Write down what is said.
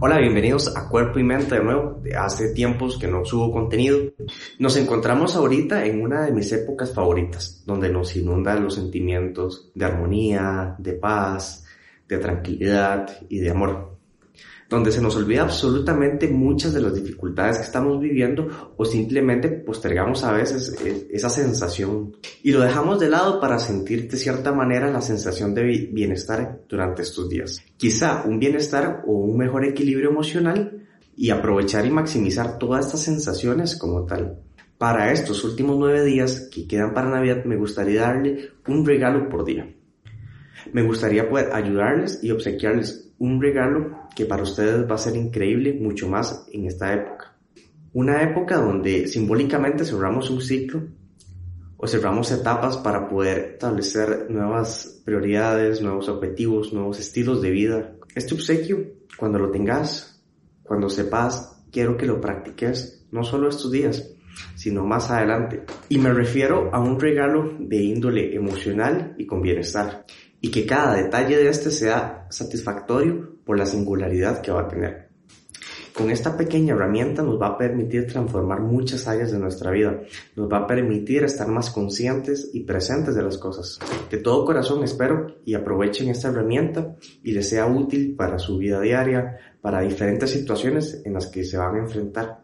Hola, bienvenidos a Cuerpo y Mente de nuevo. Hace tiempos que no subo contenido. Nos encontramos ahorita en una de mis épocas favoritas, donde nos inundan los sentimientos de armonía, de paz, de tranquilidad y de amor donde se nos olvida absolutamente muchas de las dificultades que estamos viviendo o simplemente postergamos a veces e, esa sensación y lo dejamos de lado para sentir de cierta manera la sensación de bienestar durante estos días. Quizá un bienestar o un mejor equilibrio emocional y aprovechar y maximizar todas estas sensaciones como tal. Para estos últimos nueve días que quedan para Navidad me gustaría darle un regalo por día. Me gustaría poder ayudarles y obsequiarles un regalo que para ustedes va a ser increíble mucho más en esta época. Una época donde simbólicamente cerramos un ciclo o cerramos etapas para poder establecer nuevas prioridades, nuevos objetivos, nuevos estilos de vida. Este obsequio, cuando lo tengas, cuando sepas, quiero que lo practiques no solo estos días, sino más adelante. Y me refiero a un regalo de índole emocional y con bienestar y que cada detalle de este sea satisfactorio por la singularidad que va a tener. Con esta pequeña herramienta nos va a permitir transformar muchas áreas de nuestra vida, nos va a permitir estar más conscientes y presentes de las cosas. De todo corazón espero y aprovechen esta herramienta y les sea útil para su vida diaria, para diferentes situaciones en las que se van a enfrentar.